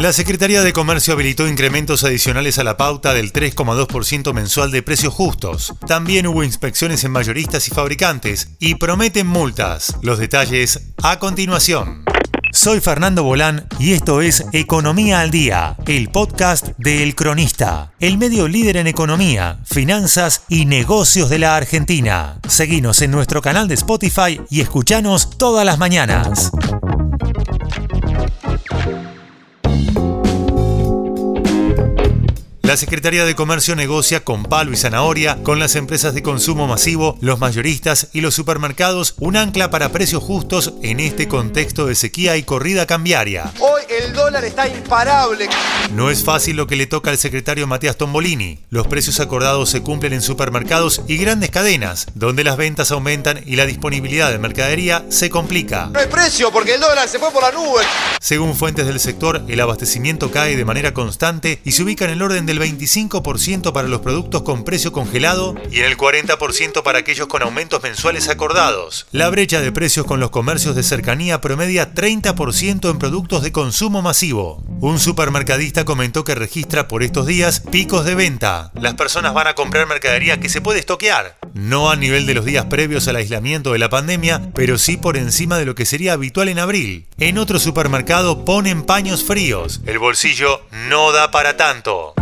La Secretaría de Comercio habilitó incrementos adicionales a la pauta del 3,2% mensual de precios justos. También hubo inspecciones en mayoristas y fabricantes y prometen multas. Los detalles a continuación. Soy Fernando Bolán y esto es Economía al Día, el podcast de El Cronista, el medio líder en economía, finanzas y negocios de la Argentina. Seguinos en nuestro canal de Spotify y escuchanos todas las mañanas. La Secretaría de Comercio negocia con palo y zanahoria con las empresas de consumo masivo, los mayoristas y los supermercados un ancla para precios justos en este contexto de sequía y corrida cambiaria. El dólar está imparable. No es fácil lo que le toca al secretario Matías Tombolini. Los precios acordados se cumplen en supermercados y grandes cadenas, donde las ventas aumentan y la disponibilidad de mercadería se complica. No hay precio porque el dólar se fue por la nube. Según fuentes del sector, el abastecimiento cae de manera constante y se ubica en el orden del 25% para los productos con precio congelado y en el 40% para aquellos con aumentos mensuales acordados. La brecha de precios con los comercios de cercanía promedia 30% en productos de consumo masivo. Un supermercadista comentó que registra por estos días picos de venta. Las personas van a comprar mercadería que se puede estoquear. No a nivel de los días previos al aislamiento de la pandemia, pero sí por encima de lo que sería habitual en abril. En otro supermercado ponen paños fríos. El bolsillo no da para tanto.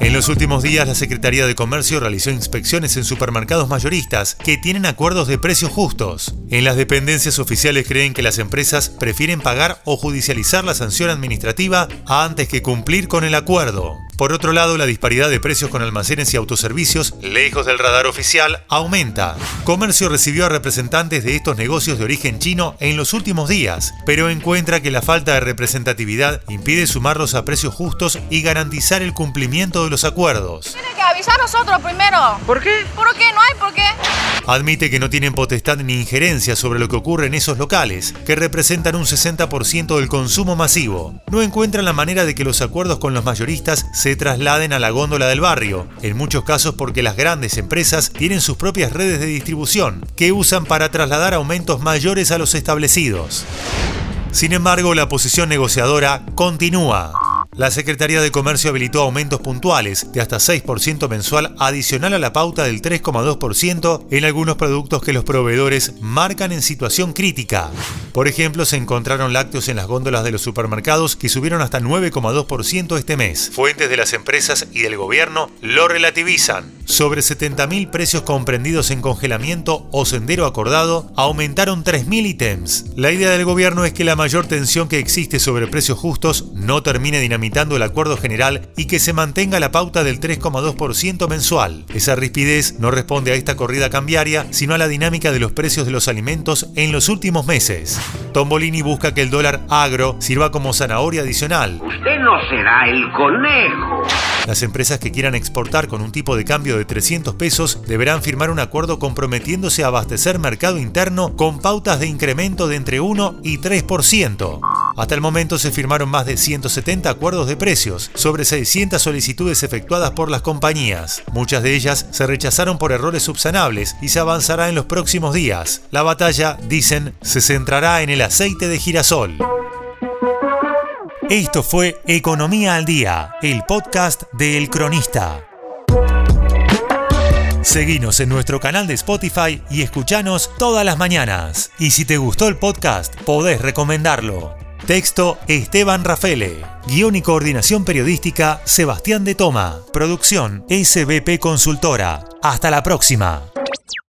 En los últimos días, la Secretaría de Comercio realizó inspecciones en supermercados mayoristas que tienen acuerdos de precios justos. En las dependencias oficiales creen que las empresas prefieren pagar o judicializar la sanción administrativa antes que cumplir con el acuerdo. Por otro lado, la disparidad de precios con almacenes y autoservicios, lejos del radar oficial, aumenta. Comercio recibió a representantes de estos negocios de origen chino en los últimos días, pero encuentra que la falta de representatividad impide sumarlos a precios justos y garantizar el cumplimiento de los acuerdos. Tiene que avisar nosotros primero. ¿Por qué? ¿Por qué? No hay por qué. Admite que no tienen potestad ni injerencia sobre lo que ocurre en esos locales, que representan un 60% del consumo masivo. No encuentran la manera de que los acuerdos con los mayoristas se trasladen a la góndola del barrio, en muchos casos porque las grandes empresas tienen sus propias redes de distribución, que usan para trasladar aumentos mayores a los establecidos. Sin embargo, la posición negociadora continúa. La Secretaría de Comercio habilitó aumentos puntuales de hasta 6% mensual adicional a la pauta del 3,2% en algunos productos que los proveedores marcan en situación crítica. Por ejemplo, se encontraron lácteos en las góndolas de los supermercados que subieron hasta 9,2% este mes. Fuentes de las empresas y del gobierno lo relativizan. Sobre 70.000 precios comprendidos en congelamiento o sendero acordado aumentaron 3.000 ítems. La idea del gobierno es que la mayor tensión que existe sobre precios justos no termine dinamitando el acuerdo general y que se mantenga la pauta del 3,2% mensual. Esa rispidez no responde a esta corrida cambiaria, sino a la dinámica de los precios de los alimentos en los últimos meses. Tombolini busca que el dólar agro sirva como zanahoria adicional. Usted no será el conejo. Las empresas que quieran exportar con un tipo de cambio de 300 pesos deberán firmar un acuerdo comprometiéndose a abastecer mercado interno con pautas de incremento de entre 1 y 3%. Hasta el momento se firmaron más de 170 acuerdos de precios sobre 600 solicitudes efectuadas por las compañías. Muchas de ellas se rechazaron por errores subsanables y se avanzará en los próximos días. La batalla, dicen, se centrará en el aceite de girasol. Esto fue Economía al Día, el podcast de El Cronista. Seguinos en nuestro canal de Spotify y escuchanos todas las mañanas. Y si te gustó el podcast, podés recomendarlo. Texto Esteban Rafele. Guión y coordinación periodística Sebastián de Toma. Producción SBP Consultora. Hasta la próxima.